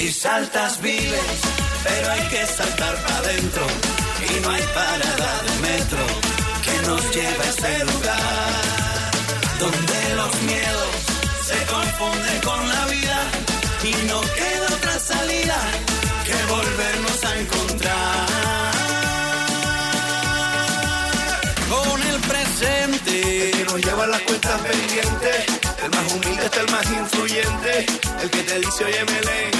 Si saltas vives, pero hay que saltar para adentro. Y no hay parada de metro que nos lleve a ese lugar donde los miedos se confunden con la vida y no queda otra salida que volvernos a encontrar con el presente que nos lleva las cuentas pendientes. El más humilde es el más influyente. El que te dice, oye, Melén,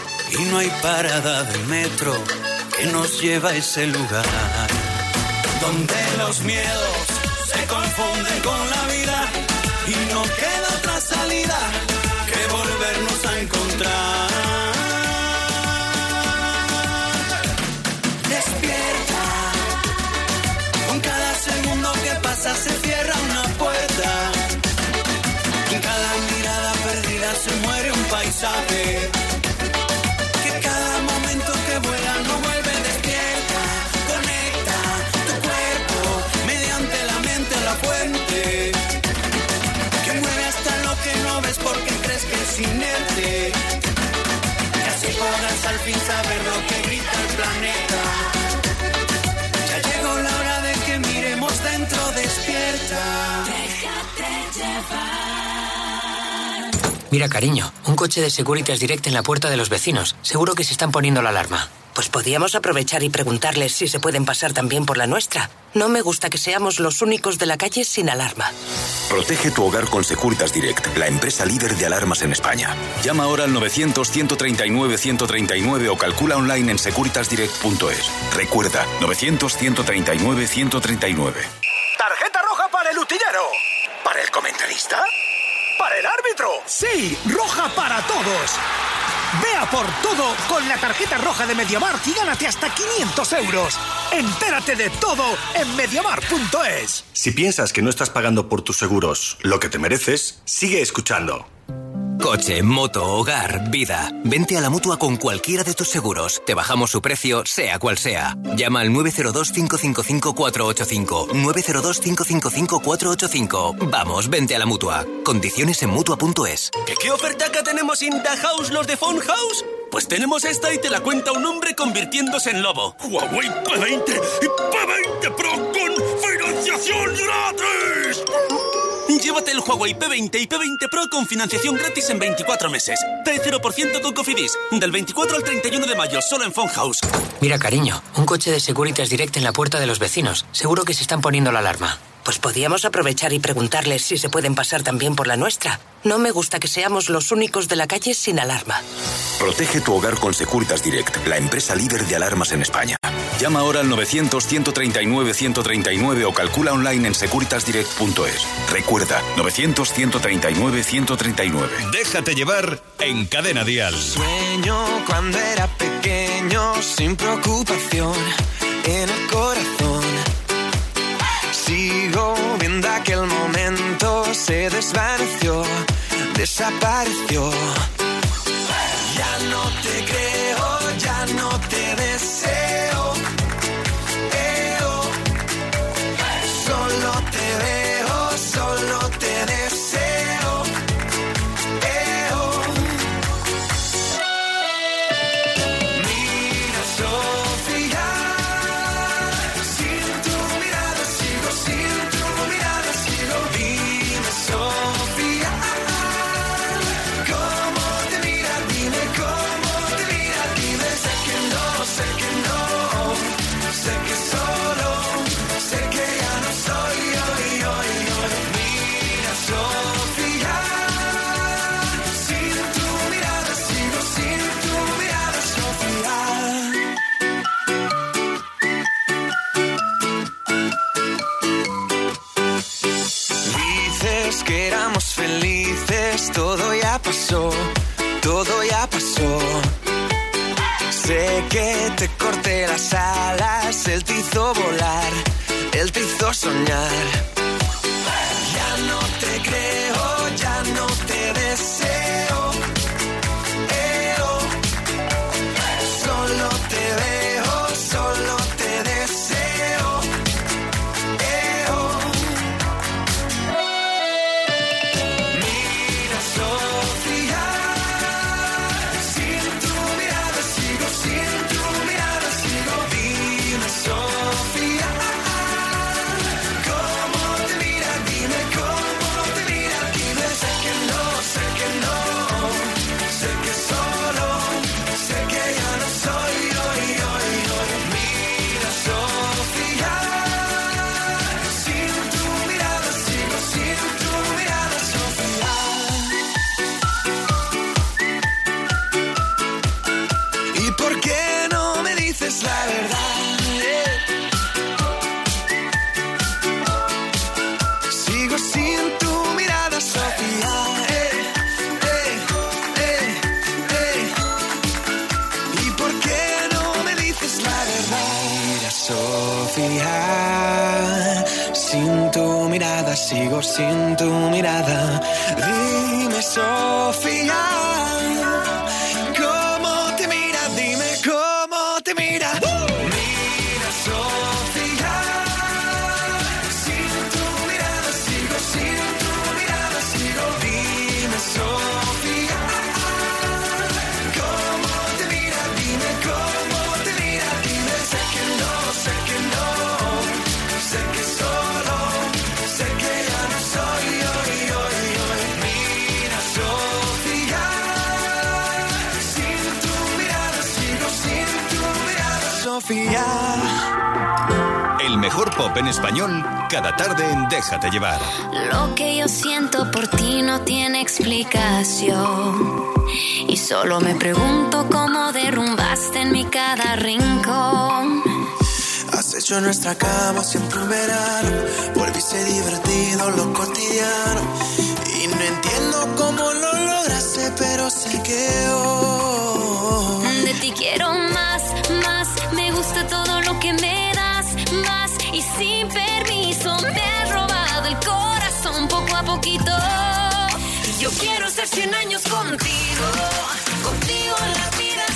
Y no hay parada de metro que nos lleva a ese lugar. Donde los miedos se confunden con la vida y no queda otra salida que volvernos a encontrar. Despierta, con cada segundo que pasa se cierra una puerta. En cada mirada perdida se muere un paisaje. Al fin saber lo que Mira, cariño, un coche de Securitas Direct en la puerta de los vecinos. Seguro que se están poniendo la alarma. Pues podríamos aprovechar y preguntarles si se pueden pasar también por la nuestra. No me gusta que seamos los únicos de la calle sin alarma. Protege tu hogar con Securitas Direct, la empresa líder de alarmas en España. Llama ahora al 900-139-139 o calcula online en securitasdirect.es. Recuerda, 900-139-139. Tarjeta roja para el utillero. ¿Para el comentarista? ¿Para el árbitro? Sí, roja para todos. Vea por todo con la tarjeta roja de Mediamarkt y gánate hasta 500 euros. Entérate de todo en mediamar.es. Si piensas que no estás pagando por tus seguros lo que te mereces, sigue escuchando. Coche, moto, hogar, vida. Vente a la mutua con cualquiera de tus seguros. Te bajamos su precio, sea cual sea. Llama al 902-555-485. 902-555-485. Vamos, vente a la mutua. Condiciones en mutua.es. ¿Qué, ¿Qué oferta que tenemos in the house los de Phone House? Pues tenemos esta y te la cuenta un hombre convirtiéndose en lobo. Huawei P20 y P20 Pro con financiación gratis. Llévate el Huawei P20 y P20 Pro con financiación gratis en 24 meses. 0% con Cofidis. Del 24 al 31 de mayo, solo en Phone House. Mira, cariño, un coche de Securitas Direct en la puerta de los vecinos. Seguro que se están poniendo la alarma. Pues podíamos aprovechar y preguntarles si se pueden pasar también por la nuestra. No me gusta que seamos los únicos de la calle sin alarma. Protege tu hogar con Securitas Direct, la empresa líder de alarmas en España. Llama ahora al 900-139-139 o calcula online en securitasdirect.es. Recuerda, 900-139-139. Déjate llevar en Cadena Dial. Sueño cuando era pequeño, sin preocupación, en el corazón Sigo viendo aquel momento, se desvaneció, desapareció. Ya no te creo. Sigo sin tu mirada, Sofía, eh. Ey, eh, ey. ¿Y por qué no me dices la verdad? Mira, Sofía, sin tu mirada, sigo sin tu mirada. Dime, Sofía. El mejor pop en español, cada tarde en Déjate llevar. Lo que yo siento por ti no tiene explicación. Y solo me pregunto cómo derrumbaste en mi cada rincón. Has hecho nuestra cama siempre un verano. Volviste divertido lo cotidiano. Y no entiendo cómo lo lograste, pero sé que poquito. Y yo quiero ser 100 años contigo, contigo en la vida.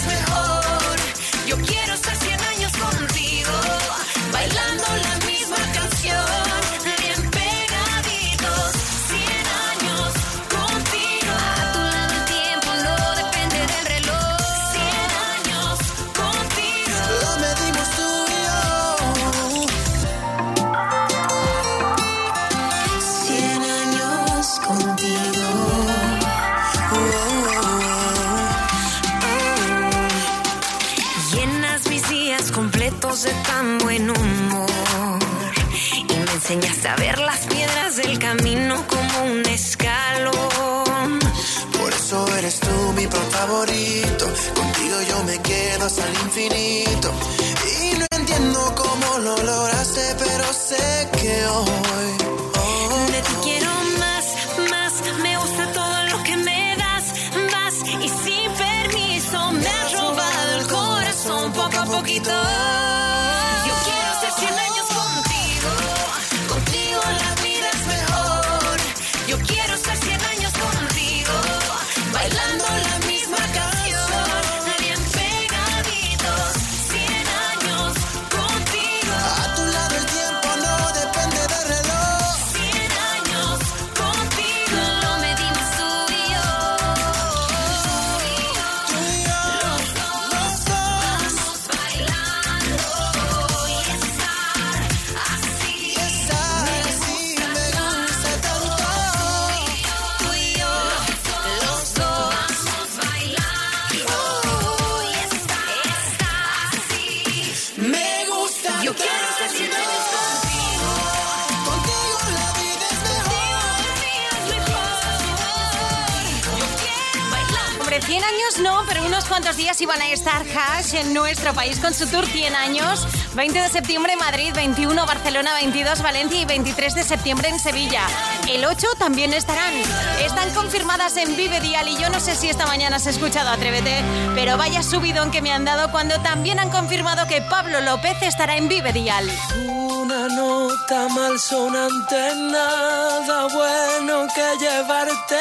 su tour 100 años, 20 de septiembre Madrid, 21 Barcelona, 22 Valencia y 23 de septiembre en Sevilla. El 8 también estarán. Están confirmadas en Vive Dial y yo no sé si esta mañana has escuchado Atrévete, pero vaya subidón que me han dado cuando también han confirmado que Pablo López estará en Vive Dial. Una nota mal sonante, nada bueno que llevarte,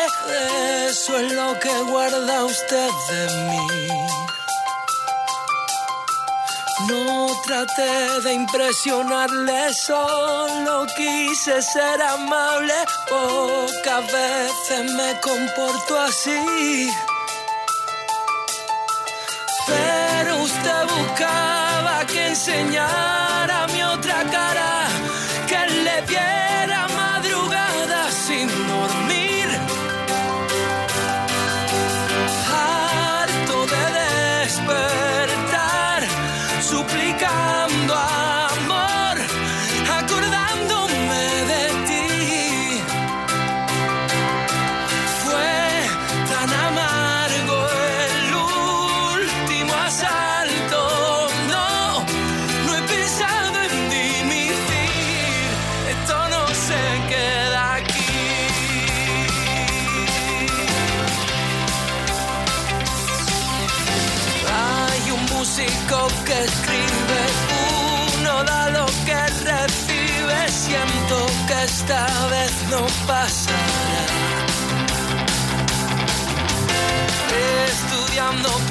eso es lo que guarda usted de mí. No traté de impresionarle, solo quise ser amable. Pocas veces me comporto así.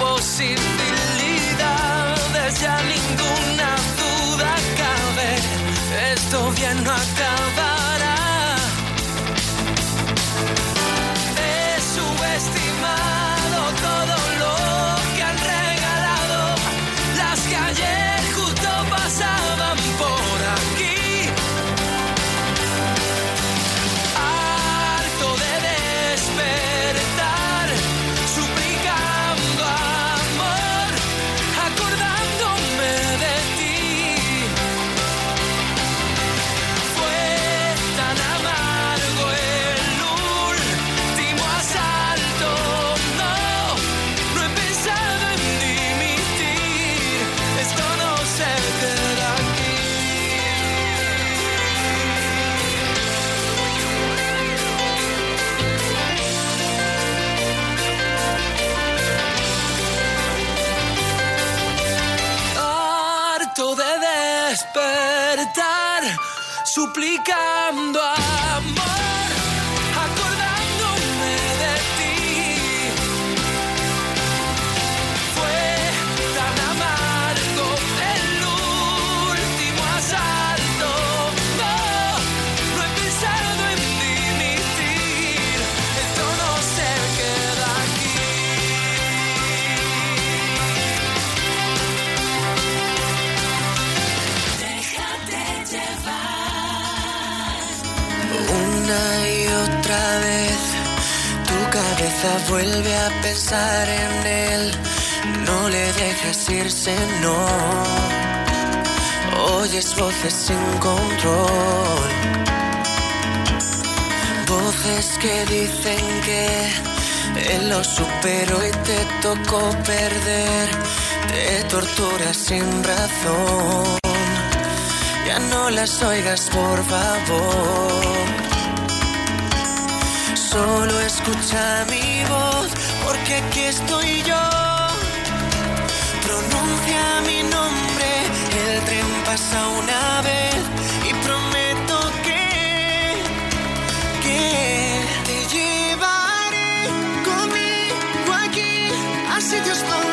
imposible voces sin control. Voces que dicen que él lo superó y te tocó perder. Te torturas sin razón. Ya no las oigas, por favor. Solo escucha mi voz, porque aquí estoy yo. Pronuncia mi nombre, el tren pasa una vez y prometo que, que te llevaré conmigo aquí a sitios donde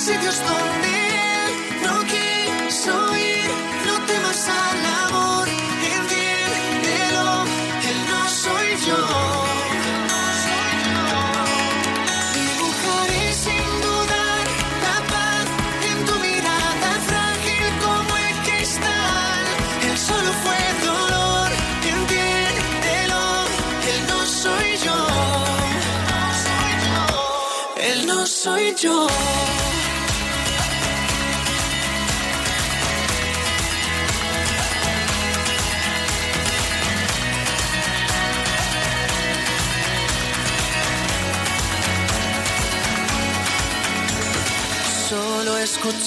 a sitios donde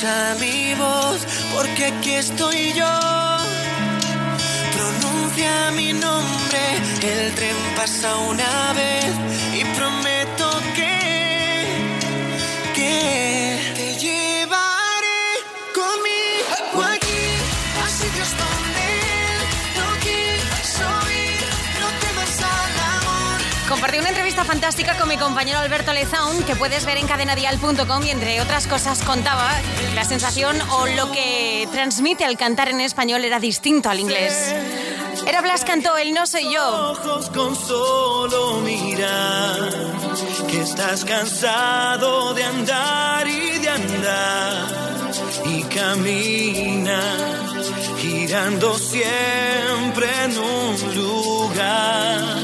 escucha mi voz, porque aquí estoy yo. Pronuncia mi nombre, el tren pasa una vez y prometo fantástica con mi compañero Alberto Lezaun que puedes ver en cadenadial.com y entre otras cosas contaba la sensación o lo que transmite al cantar en español era distinto al inglés. Era Blas cantó el No soy yo. ojos con solo mirar que estás cansado de andar y de andar y camina girando siempre en un lugar.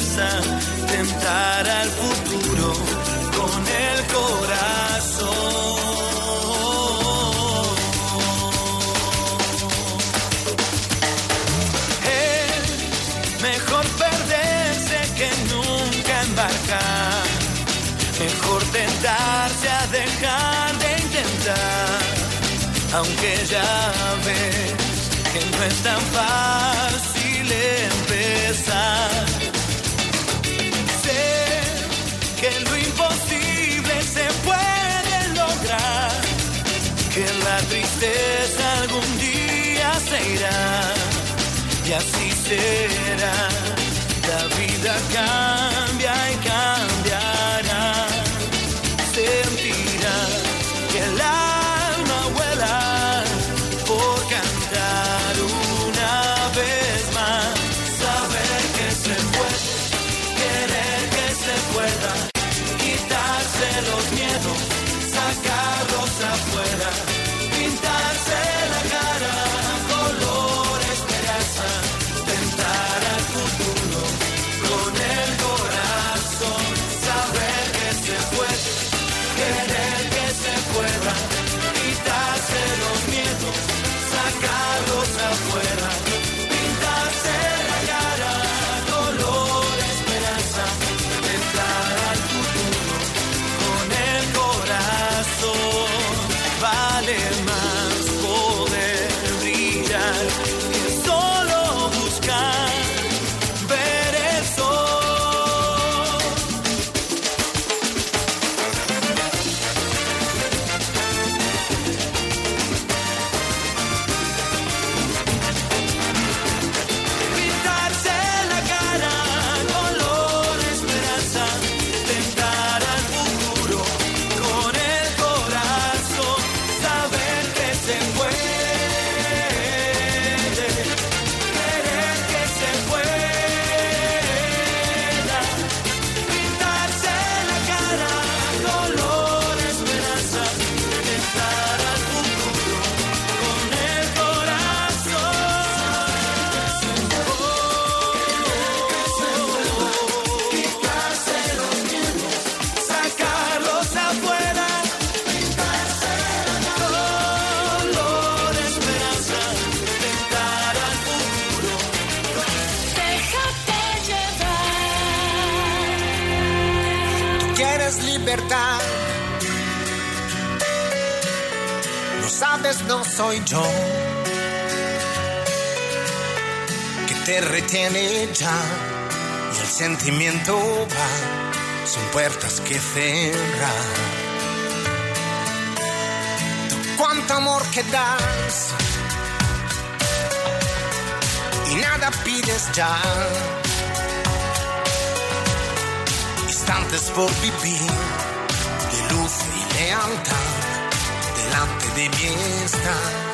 tentar al futuro con el corazón. Mejor perderse que nunca embarcar. Mejor tentarse a dejar de intentar. Aunque ya ves que no es tan fácil se irá. Y así será. La vida cambia puertas que cerrar. Tú cuánto amor que das. Y nada pides ya. Instantes por vivir de luz y lealtad delante de mí estás.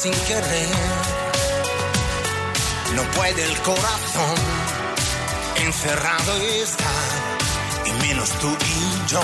Sin querer. No puede el corazón encerrado está, y menos tú y yo.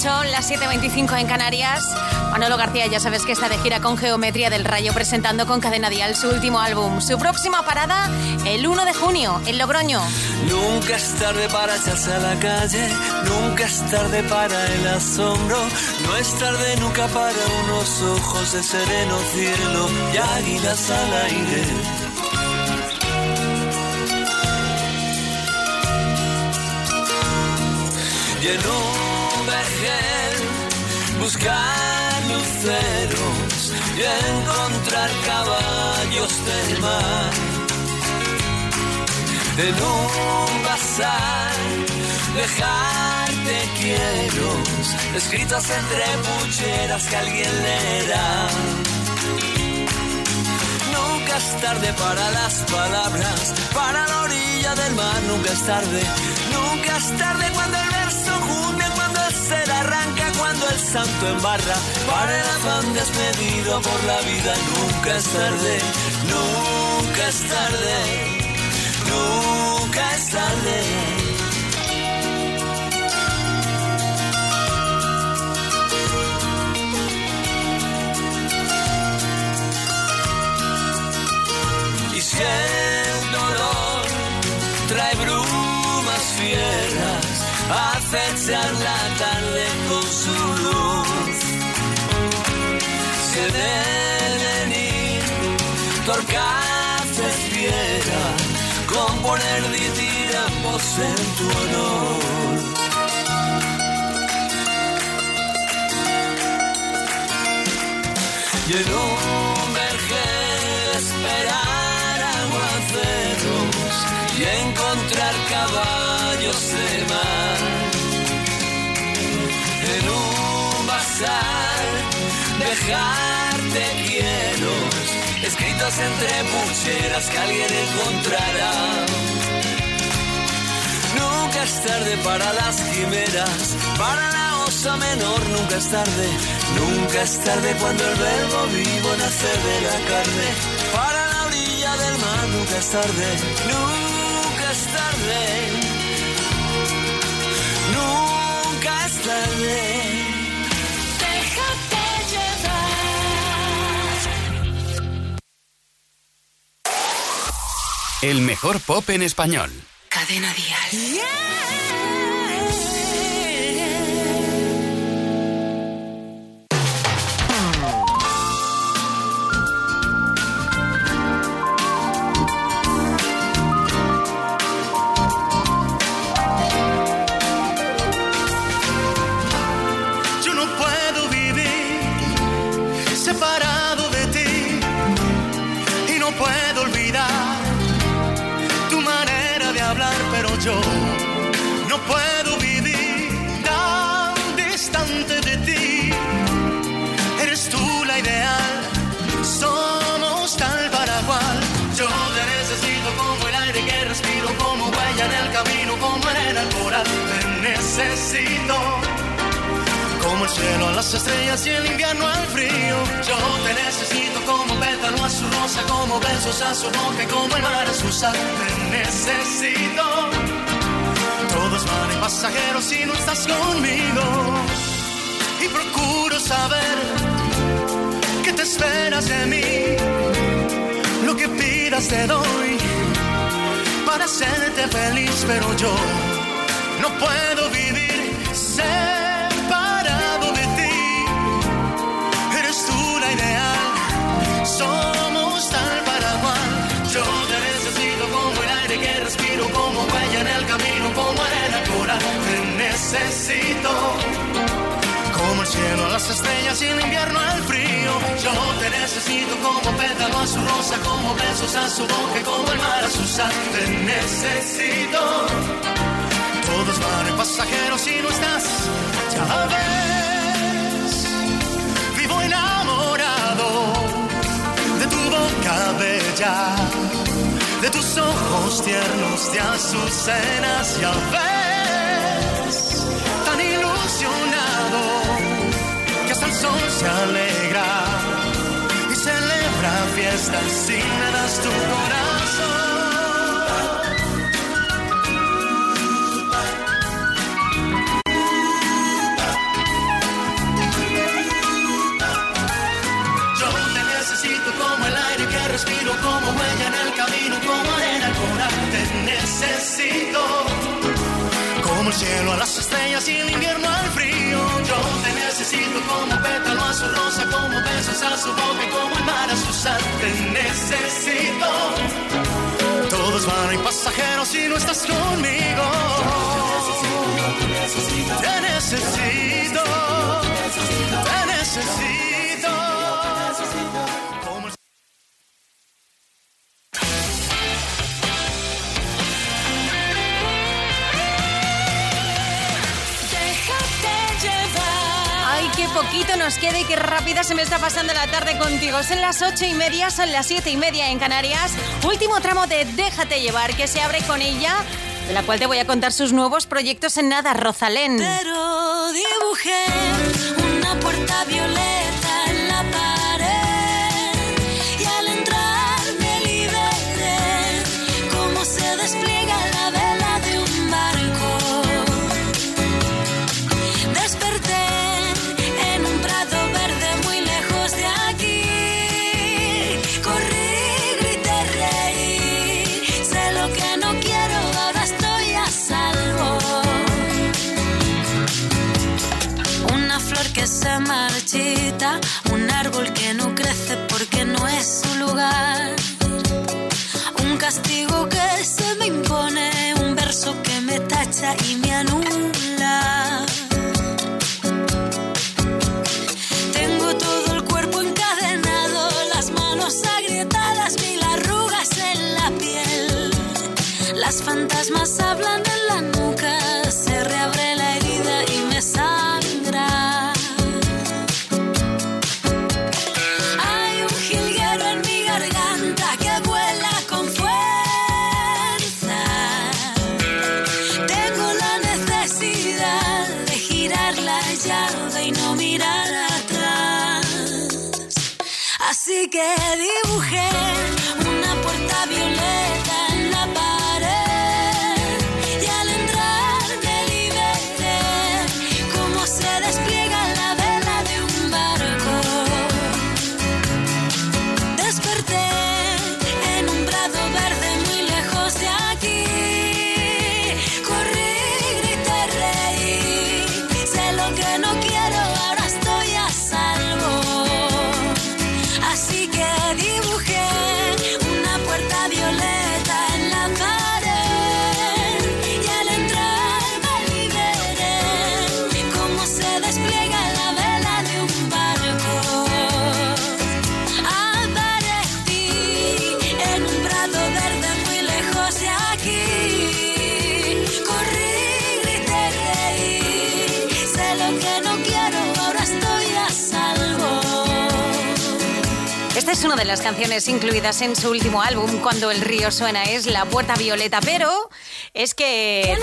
25 las 8, las 7.25 en Canarias. Manolo García, ya sabes que está de gira con Geometría del Rayo presentando con Cadena Dial su último álbum. Su próxima parada el 1 de junio en Logroño. Nunca es tarde para echarse a la calle, nunca es tarde para el asombro, no es tarde nunca para unos ojos de sereno cielo y águilas al aire. Y en buscar luceros y encontrar caballos del mar. En un bazar dejarte quiero escritos entre pucheras que alguien leerá. Nunca es tarde para las palabras para la orilla del mar nunca es tarde nunca es tarde cuando el cuando el ser arranca cuando el santo embarra para el afán despedido por la vida nunca es tarde nunca es tarde nunca es tarde. Y el dolor trae brumas fieras, acechan en tu honor. Y en un vergel esperar aguaceros y encontrar caballos de mar. En un bazar dejarte quiero escritos entre pucheras que alguien encontrará. Nunca es tarde para las quimeras, para la osa menor nunca es tarde, nunca es tarde cuando el verbo vivo nace de la carne. Para la orilla del mar nunca es tarde, nunca es tarde, nunca es tarde. Déjate llevar. El mejor pop en español. Cadena. Yo yo no puedo vivir tan distante de ti. Eres tú la ideal, somos tal para cual. Yo te necesito como el aire que respiro, como huella en el camino, como arena al coral. Te necesito. Cielo a las estrellas y el invierno al frío. Yo te necesito como pétalo a su rosa, como besos a su boca y como el mar a su sal. Te necesito. Todos van en pasajeros si no estás conmigo. Y procuro saber qué te esperas de mí. Lo que pidas te doy para hacerte feliz, pero yo no puedo vivir separado necesito. Como el cielo a las estrellas y el invierno al frío. Yo te necesito como pétalo a su rosa, como besos a su boca, como el mar a su sal. Te necesito. Todos van pasajeros si no estás, ya ves. Vivo enamorado de tu boca bella, de tus ojos tiernos de azucenas, ya ves. Que hasta el sol se alegra y celebra fiestas si me das tu corazón. Yo te necesito como el aire que respiro, como huella en el camino, como arena al coral. Te necesito como el cielo a las estrellas y como besos a su boca y como el mar a su sal. Te necesito. Todos van en pasajeros si no estás conmigo. Te necesito. Te necesito. Como nos queda y qué rápida se me está pasando la tarde contigo. Son las ocho y media, son las siete y media en Canarias. Último tramo de Déjate llevar que se abre con ella, de la cual te voy a contar sus nuevos proyectos en nada, Rosalén. Pero dibujé una puerta violeta fantasmas hablan en la nuca, se reabre la herida y me sangra. Hay un jilguero en mi garganta que vuela con fuerza. Tengo la necesidad de girar la llave y no mirar atrás. Así que dibujé. Las canciones incluidas en su último álbum, Cuando el río suena, es La Puerta Violeta, pero es que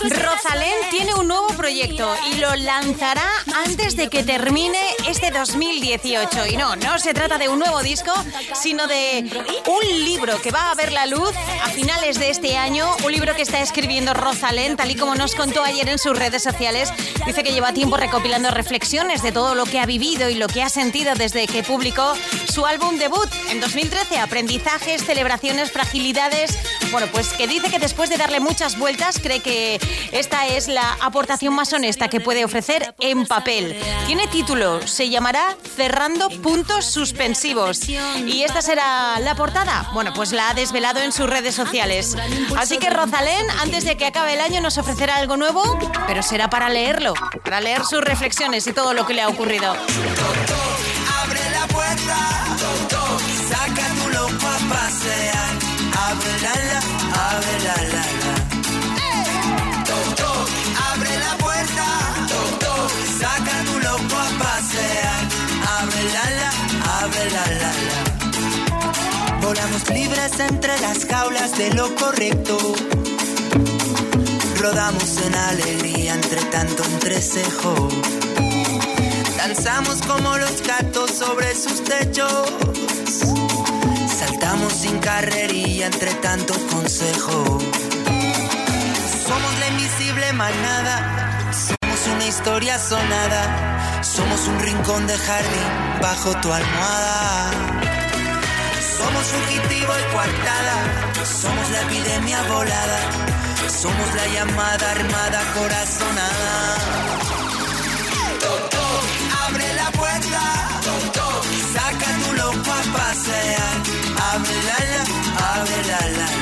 Rosalén tiene un nuevo proyecto y lo lanzará antes de que termine este 2018. Y no, no se trata de un nuevo disco, sino de un libro que va a ver la luz a finales de este año, un libro que está escribiendo Rosalén, tal y como nos contó ayer en sus redes sociales. Dice que lleva tiempo recopilando reflexiones de todo lo que ha vivido y lo que ha sentido desde que publicó su álbum debut en 2013, Aprendizajes, Celebraciones, Fragilidades. Bueno, pues que dice que después de darle muchas vueltas, cree que esta es la aportación más honesta que puede ofrecer en papel. Tiene título, se llamará Cerrando Puntos Suspensivos. ¿Y esta será la portada? Bueno, pues la ha desvelado en sus redes sociales. Así que Rosalén, antes de que acabe el año, nos ofrecerá algo nuevo, pero será para leerlo, para leer sus reflexiones y todo lo que le ha ocurrido. Abre la saca tu loco pasear. Abre la la, abre la la la. Toc, toc, abre la puerta, toc, toc, saca tu loco a pasear. Abre la la, abre la la la. Volamos libres entre las jaulas de lo correcto. Rodamos en alegría entre tanto entrecejo. Danzamos como los gatos sobre sus techos. Saltamos sin carrerilla entre tanto consejo. Somos la invisible manada. Somos una historia sonada. Somos un rincón de jardín bajo tu almohada. Somos fugitivo y coartada. Somos la epidemia volada. Somos la llamada armada corazonada. Abre la la la.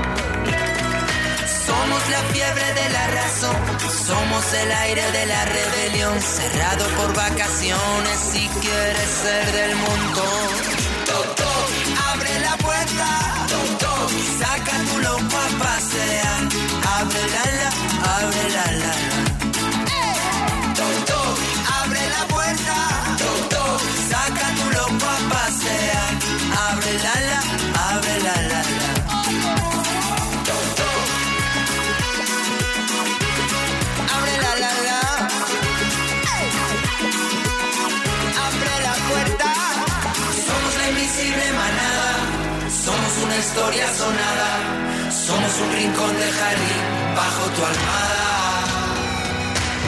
Fiebre de la razón, somos el aire de la rebelión, cerrado por vacaciones si quieres ser del montón. Toc, abre la puerta, toc, saca tu loco a pasear, abre la la, historia. Somos un rincón de jardín bajo tu almohada.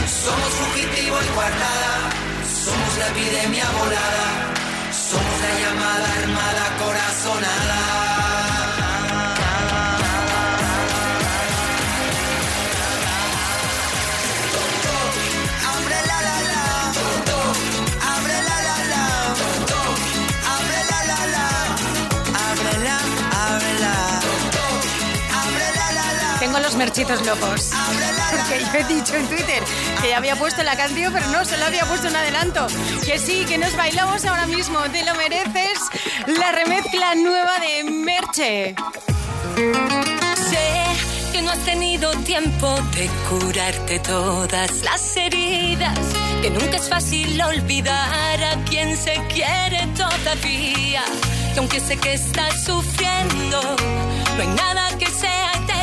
Somos fugitivo y guardada. Somos una epidemia volada. Somos la llamada armada corazonada. Merchitos locos. Que yo he dicho en Twitter que ya había puesto la canción, pero no, solo había puesto un adelanto. Que sí, que nos bailamos ahora mismo. Te lo mereces. La remezcla nueva de Merche. Sé que no has tenido tiempo de curarte todas las heridas, que nunca es fácil olvidar a quien se quiere todavía, que aunque sé que estás sufriendo, no hay nada que sea eterno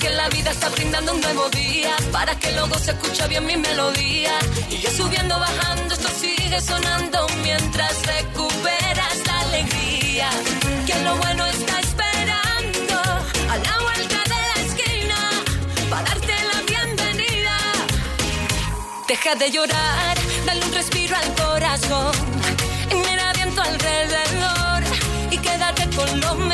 Que la vida está brindando un nuevo día Para que luego se escuche bien mi melodía. Y yo subiendo, bajando, esto sigue sonando Mientras recuperas la alegría Que lo bueno está esperando A la vuelta de la esquina Para darte la bienvenida. Deja de llorar, dale un respiro al corazón Y mira bien tu alrededor Y quédate con lo mejor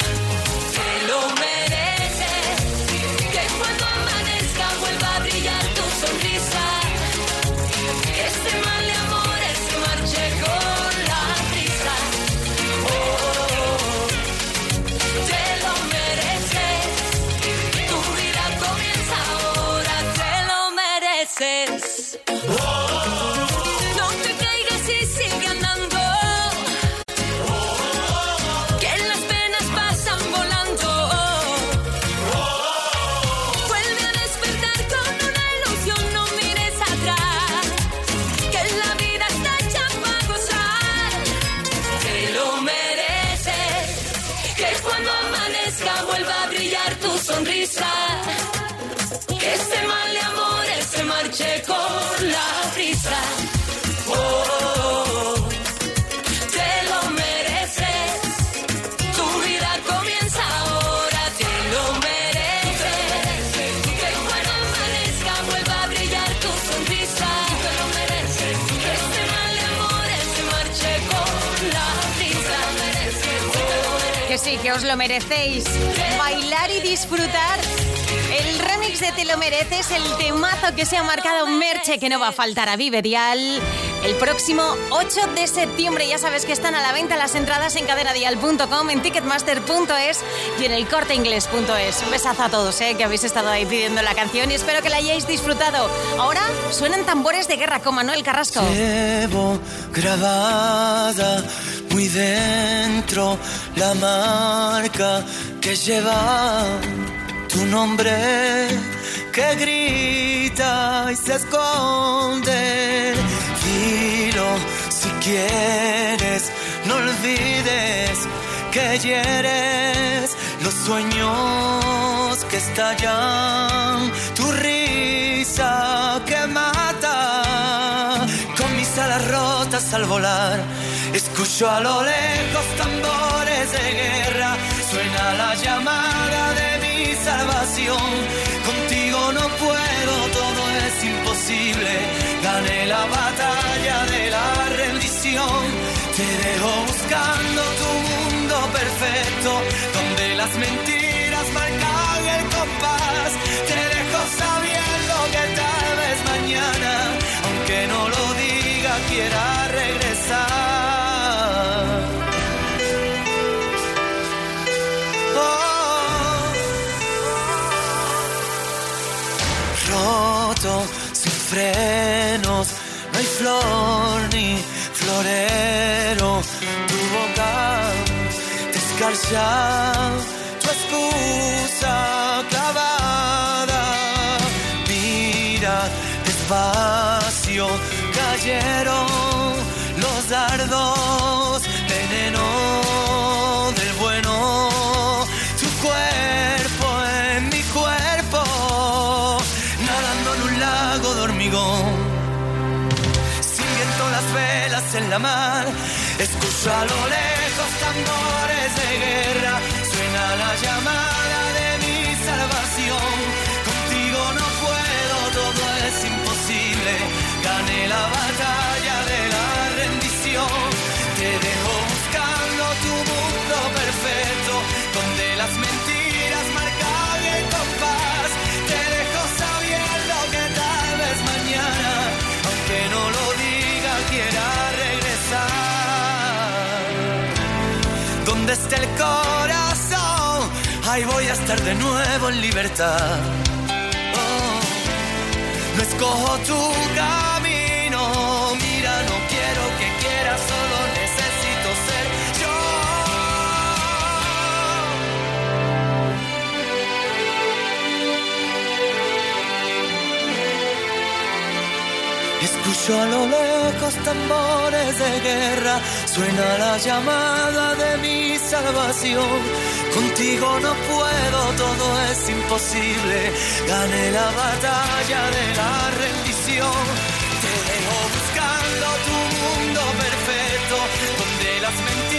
Mereces. Os lo merecéis. Bailar y disfrutar. El remix de Te lo mereces, el temazo que se ha marcado Merche, que no va a faltar a Vive Dial. El próximo 8 de septiembre, ya sabes que están a la venta las entradas en cadenadial.com, en ticketmaster.es y en el corteinglés.es. Un besazo a todos, eh, que habéis estado ahí pidiendo la canción y espero que la hayáis disfrutado. Ahora suenan tambores de guerra con Manuel Carrasco. Muy dentro la marca que lleva tu nombre que grita y se esconde. Dilo si quieres, no olvides que hieres los sueños que estallan, tu risa que mata, con mis alas rotas al volar, escucho a lo lejos tambores de guerra, suena la llamada de mi salvación, contigo no puedo, todo es imposible, gané la batalla de la rendición, te dejo buscando tu mundo perfecto, donde las mentiras marcan el compás, te dejo sabiendo que tal vez mañana, aunque no lo diga, quiera frenos, no hay flor ni florero. Tu boca descarcia, tu excusa clavada. Mira despacio, cayeron los dardos, la mar, escucho a lo lejos tambores de guerra, suena la llamada Esté el corazón, ahí voy a estar de nuevo en libertad. Oh, no escojo tu camino, A lo lejos tambores de guerra, suena la llamada de mi salvación. Contigo no puedo, todo es imposible. Gané la batalla de la rendición. Te dejo buscando tu mundo perfecto, donde las mentiras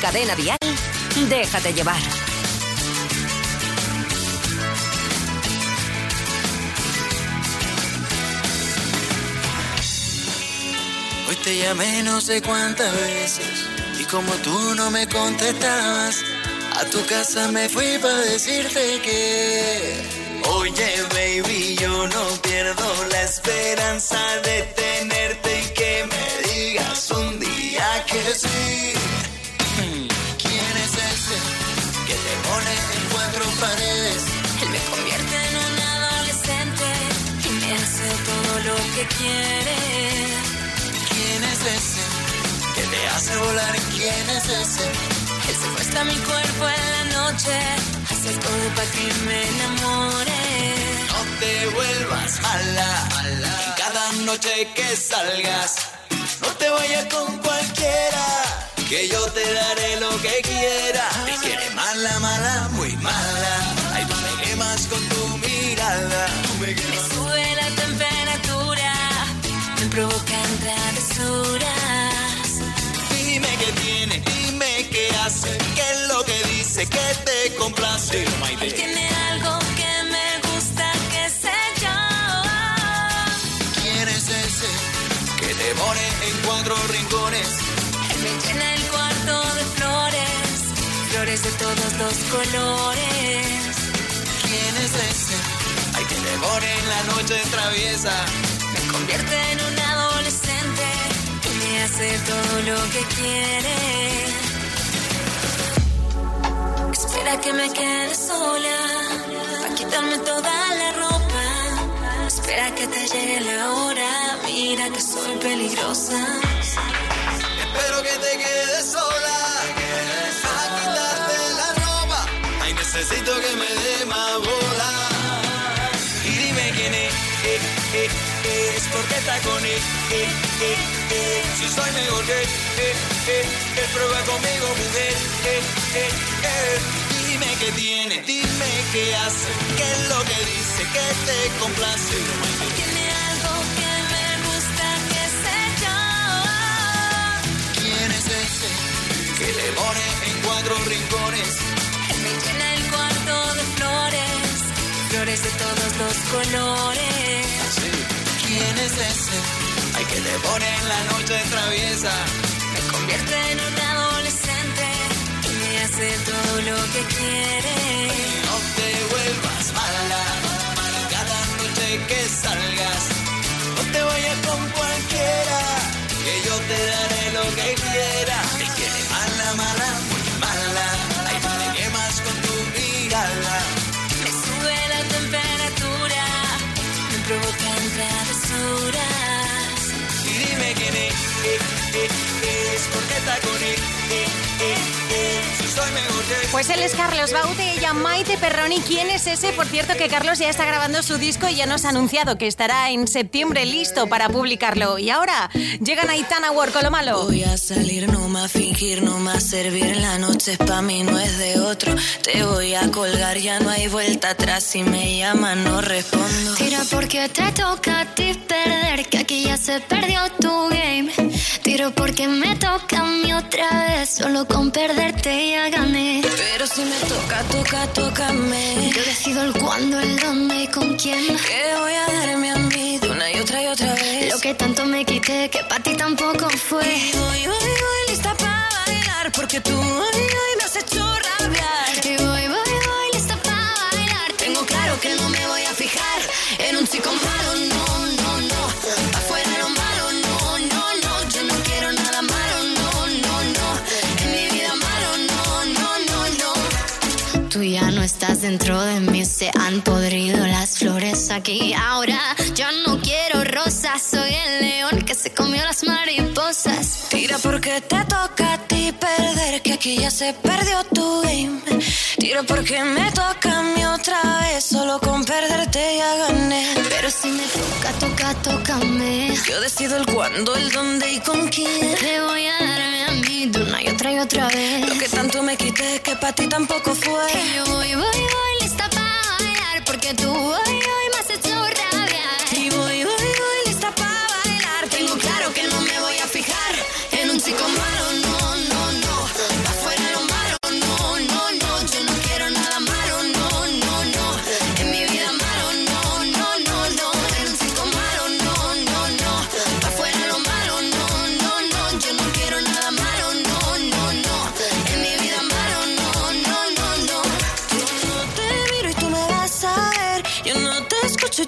Cadena Vial, déjate llevar. Hoy te llamé no sé cuántas veces y como tú no me contestabas, a tu casa me fui para decirte que, oye baby, yo no pierdo la esperanza de tenerte y que me digas un día que sí. Pone en cuatro paredes? Él me convierte en un adolescente y me hace todo lo que quiere. ¿Quién es ese que te hace volar? ¿Quién es ese? Él secuestra mi cuerpo en la noche, hace todo para que me enamore. No te vuelvas mala, en cada noche que salgas. No te vayas con cualquiera, que yo te daré lo que quiera. Te quiere mala, mala, muy mala. Ay, tú me quemas con tu mirada. Tú me sube la temperatura, me provocan travesuras. Dime qué tiene, dime qué hace, qué es lo que dice, que te complace. Tiene algo que me gusta, que sé yo. ¿Quién es ese que te pone en cuatro rincones? Flores de todos los colores. ¿Quién es ese? Ay, que te pone en la noche traviesa. Me convierte en un adolescente y me hace todo lo que quiere. Espera que me quede sola, para quitarme toda la ropa. Espera que te llegue la hora, mira que soy peligrosa. Espero que te quedes sola. Necesito que me dé más bola. Y dime quién es, eh, eh, eh, es porque está con él. Eh, eh, eh. Si soy mejor que él, prueba conmigo, mujer. Dime qué tiene, dime qué hace, qué es lo que dice, que te complace. Tiene algo que me gusta, que sé yo. ¿Quién es ese que le pone en cuatro rincones? Flores de todos los colores. ¿Quién es ese? Hay que devore en la noche traviesa. Me convierte en un adolescente y me hace todo lo que quiere. No te vuelvas mala, cada noche que salgas. No te vayas con cualquiera, que yo te daré lo que quiera. Patagonia. Pues él es Carlos Baute, ella Maite Perroni. ¿Quién es ese? Por cierto, que Carlos ya está grabando su disco y ya nos ha anunciado que estará en septiembre listo para publicarlo. Y ahora llegan a Itana Work con lo malo. Voy a salir, no más fingir, no más servir. La noche es pa' mí, no es de otro. Te voy a colgar, ya no hay vuelta atrás. Si me llaman, no respondo. Tira porque te toca a ti perder, que aquí ya se perdió tu game. Tiro porque me toca a mí otra vez, solo con perderte ya Pero si me toca, toca, tócame. Yo decido el cuándo, el dónde y con quién. Que voy a darme a mí de una y otra y otra vez. Lo que tanto me quité, que para ti tampoco fue. Y voy, voy, voy, lista para bailar, porque tú hoy, hoy dentro de mí, se han podrido las flores aquí. Ahora yo no quiero rosas, soy el león que se comió las mariposas. Tira porque te toca que aquí ya se perdió tu game. Tira porque me toca a mí otra vez, solo con perderte ya gané. Pero si me toca, toca, tócame. Yo decido el cuándo, el dónde y con quién. Te voy a darme a mí de una y otra y otra vez. Lo que tanto me quité, que para ti tampoco fue. Que yo voy, voy, voy, lista para bailar, porque tú hoy, hoy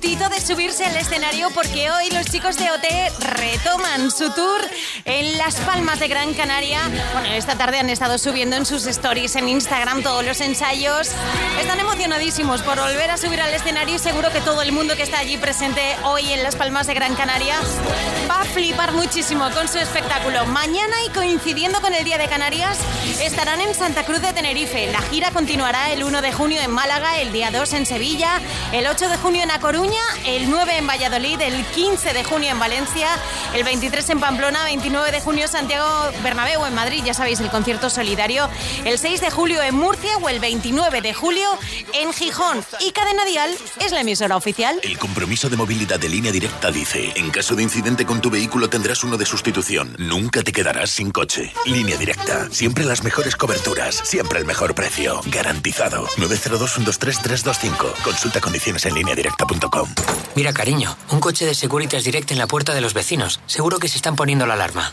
de subirse al escenario porque hoy los chicos de OT retoman su tour en Las Palmas de Gran Canaria. Bueno, esta tarde han estado subiendo en sus stories en Instagram todos los ensayos. Están emocionadísimos por volver a subir al escenario y seguro que todo el mundo que está allí presente hoy en Las Palmas de Gran Canaria va a flipar muchísimo con su espectáculo. Mañana y coincidiendo con el Día de Canarias estarán en Santa Cruz de Tenerife. La gira continuará el 1 de junio en Málaga, el día 2 en Sevilla, el 8 de junio en A Coruña, el 9 en Valladolid, el 15 de junio en Valencia, el 23 en Pamplona, 29 de junio Santiago Bernabéu en Madrid, ya sabéis, el concierto solidario, el 6 de julio en Murcia o el 29 de julio en Gijón. Y Cadena Dial es la emisora oficial. El compromiso de movilidad de línea directa dice, en caso de incidente con tu vehículo tendrás uno de sustitución. Nunca te quedarás sin coche. Línea directa. Siempre las mejores coberturas. Siempre el mejor precio. Garantizado. 902-123-325. Consulta condiciones en línea directa.com. Mira, cariño, un coche de Securitas Direct en la puerta de los vecinos. Seguro que se están poniendo la alarma.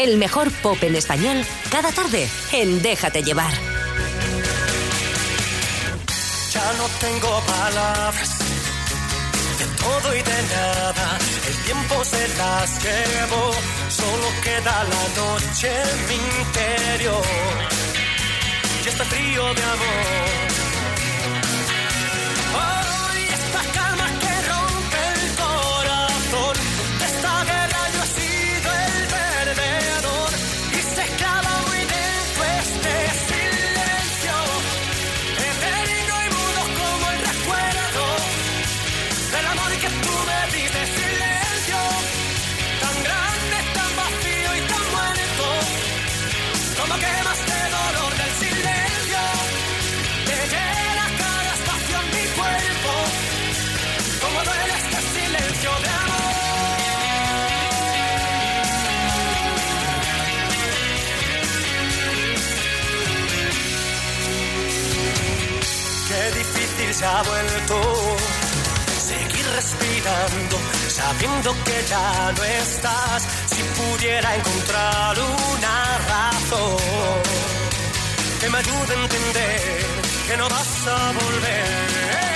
El mejor pop en español cada tarde en Déjate llevar. Ya no tengo palabras de todo y de nada. El tiempo se las llevó, solo queda la noche en mi interior. Y está frío de amor. Seguir respirando, sabiendo que ya no estás. Si pudiera encontrar una razón que me ayude a entender que no vas a volver.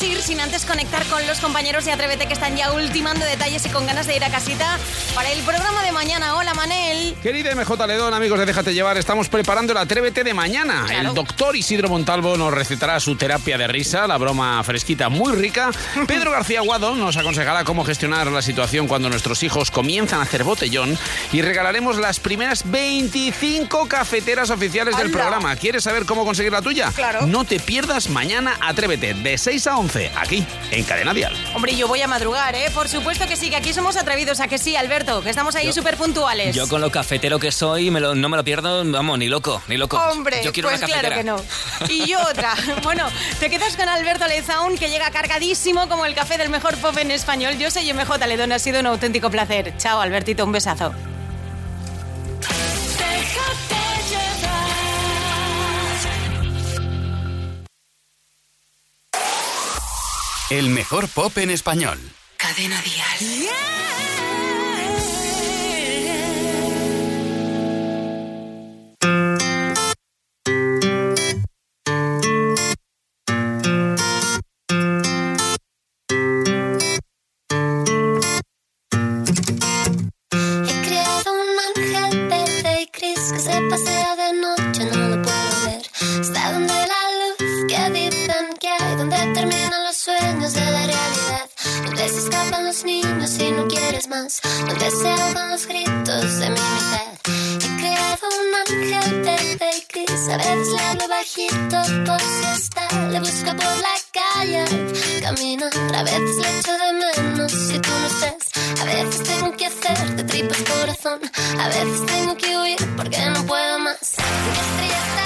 Ir sin antes conectar con los compañeros de Atrévete que están ya ultimando detalles y con ganas de ir a casita para el programa de mañana. Hola, Manel. Querida MJ Ledón, amigos de Déjate Llevar, estamos preparando el Atrévete de mañana. El doctor Isidro Montalvo nos recetará su terapia de risa, la broma fresquita muy rica. Pedro García Guado nos aconsejará cómo gestionar la situación cuando nuestros hijos comienzan a hacer botellón y regalaremos las primeras 25 cafeteras oficiales del programa. ¿Quieres saber cómo conseguir la tuya? Claro. No te pierdas mañana Atrévete de 6 a 11 aquí en Cadena Dial. Hombre, yo voy a madrugar, ¿eh? Por supuesto que sí, que aquí somos atrevidos, a que sí, Alberto, que estamos ahí súper puntuales. Yo con lo cafetero que soy me lo- no me lo pierdo, vamos, ni loco, ni loco. Hombre, Yo quiero pues una claro cafetera. que no. Y yo otra. Bueno, te quedas con Alberto Lezaun, que llega cargadísimo como el café del mejor pop en español. Yo soy MJ Ledón, ha sido un auténtico placer. Chao, Albertito, un besazo. El mejor pop en español. Cadena Dial. Donde se escapan los niños y no quieres más. Donde se ahogan los gritos de mi mitad. He creado un ángel verde y gris. A veces le hablo bajito por si está. Le busco por la calle. Camina, a veces le echo de menos si tú no estás. A veces tengo que hacer de tripas corazón. A veces tengo que huir porque no puedo más. Estrella